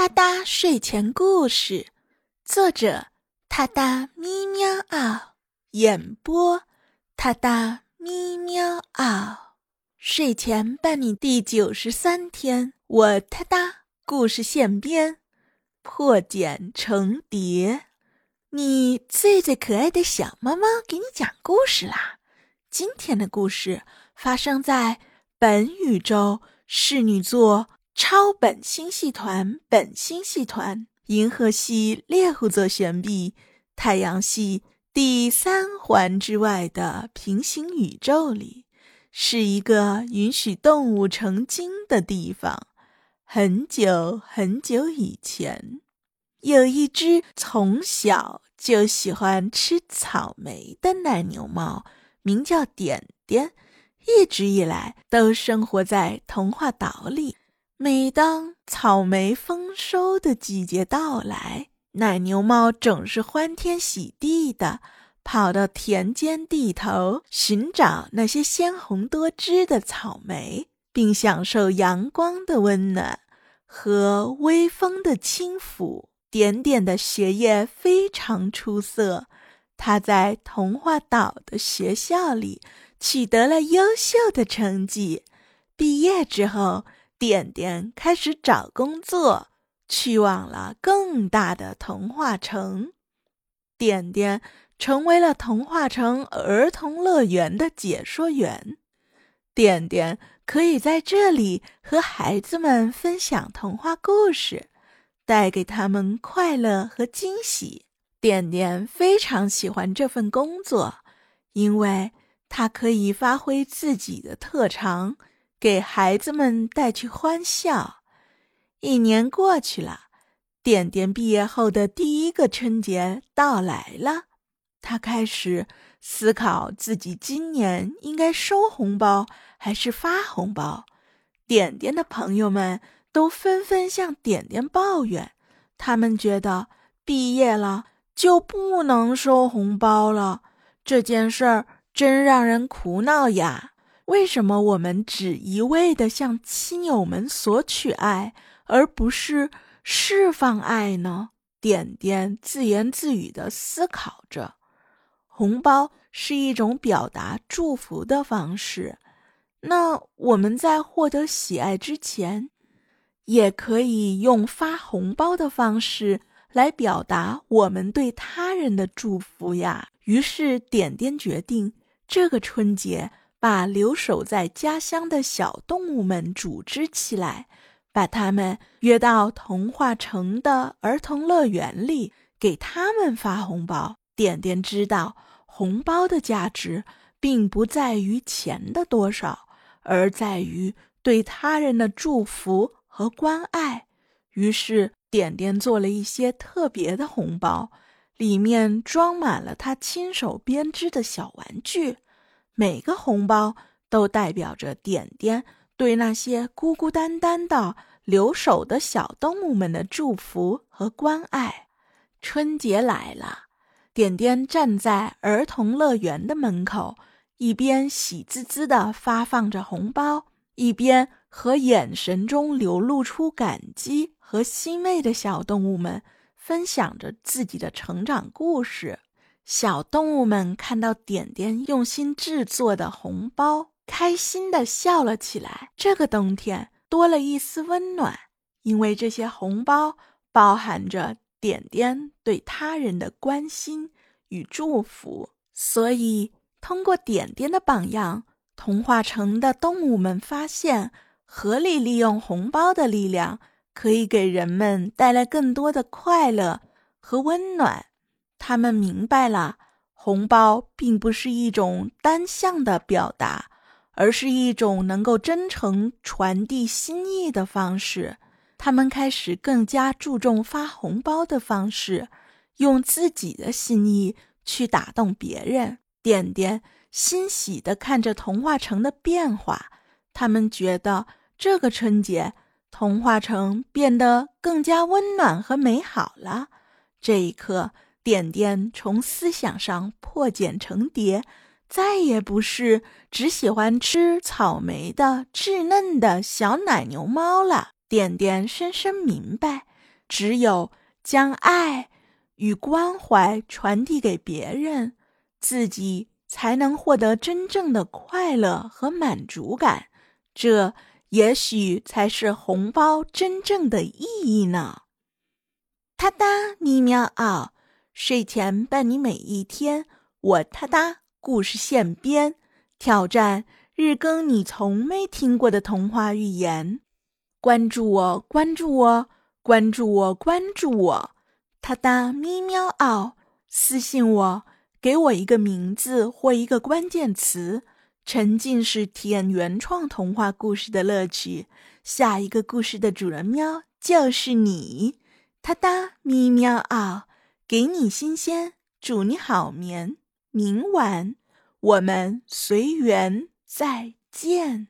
哒哒睡前故事，作者：哒哒咪喵嗷，演播：哒哒咪喵嗷。睡前伴你第九十三天，我哒哒故事现编，破茧成蝶。你最最可爱的小猫猫给你讲故事啦！今天的故事发生在本宇宙侍女座。超本星系团、本星系团、银河系猎户座旋臂、太阳系第三环之外的平行宇宙里，是一个允许动物成精的地方。很久很久以前，有一只从小就喜欢吃草莓的奶牛猫，名叫点点，一直以来都生活在童话岛里。每当草莓丰收的季节到来，奶牛猫总是欢天喜地的跑到田间地头寻找那些鲜红多汁的草莓，并享受阳光的温暖和微风的轻抚。点点的学业非常出色，他在童话岛的学校里取得了优秀的成绩。毕业之后。点点开始找工作，去往了更大的童话城。点点成为了童话城儿童乐园的解说员。点点可以在这里和孩子们分享童话故事，带给他们快乐和惊喜。点点非常喜欢这份工作，因为他可以发挥自己的特长。给孩子们带去欢笑。一年过去了，点点毕业后的第一个春节到来了。他开始思考自己今年应该收红包还是发红包。点点的朋友们都纷纷向点点抱怨，他们觉得毕业了就不能收红包了，这件事儿真让人苦恼呀。为什么我们只一味的向亲友们索取爱，而不是释放爱呢？点点自言自语的思考着。红包是一种表达祝福的方式，那我们在获得喜爱之前，也可以用发红包的方式来表达我们对他人的祝福呀。于是，点点决定这个春节。把留守在家乡的小动物们组织起来，把他们约到童话城的儿童乐园里，给他们发红包。点点知道，红包的价值并不在于钱的多少，而在于对他人的祝福和关爱。于是，点点做了一些特别的红包，里面装满了他亲手编织的小玩具。每个红包都代表着点点对那些孤孤单单的留守的小动物们的祝福和关爱。春节来了，点点站在儿童乐园的门口，一边喜滋滋地发放着红包，一边和眼神中流露出感激和欣慰的小动物们分享着自己的成长故事。小动物们看到点点用心制作的红包，开心的笑了起来。这个冬天多了一丝温暖，因为这些红包包含着点点对他人的关心与祝福。所以，通过点点的榜样，童话城的动物们发现，合理利用红包的力量，可以给人们带来更多的快乐和温暖。他们明白了，红包并不是一种单向的表达，而是一种能够真诚传递心意的方式。他们开始更加注重发红包的方式，用自己的心意去打动别人。点点欣喜地看着童话城的变化，他们觉得这个春节，童话城变得更加温暖和美好了。这一刻。点点从思想上破茧成蝶，再也不是只喜欢吃草莓的稚嫩的小奶牛猫了。点点深深明白，只有将爱与关怀传递给别人，自己才能获得真正的快乐和满足感。这也许才是红包真正的意义呢。哒哒咪喵嗷，睡前伴你每一天。我哒哒故事现编，挑战日更你从没听过的童话寓言。关注我，关注我，关注我，关注我。哒哒咪喵嗷，私信我，给我一个名字或一个关键词，沉浸式体验原创童话故事的乐趣。下一个故事的主人喵就是你。哒哒咪喵嗷，给你新鲜，祝你好眠。明晚我们随缘再见。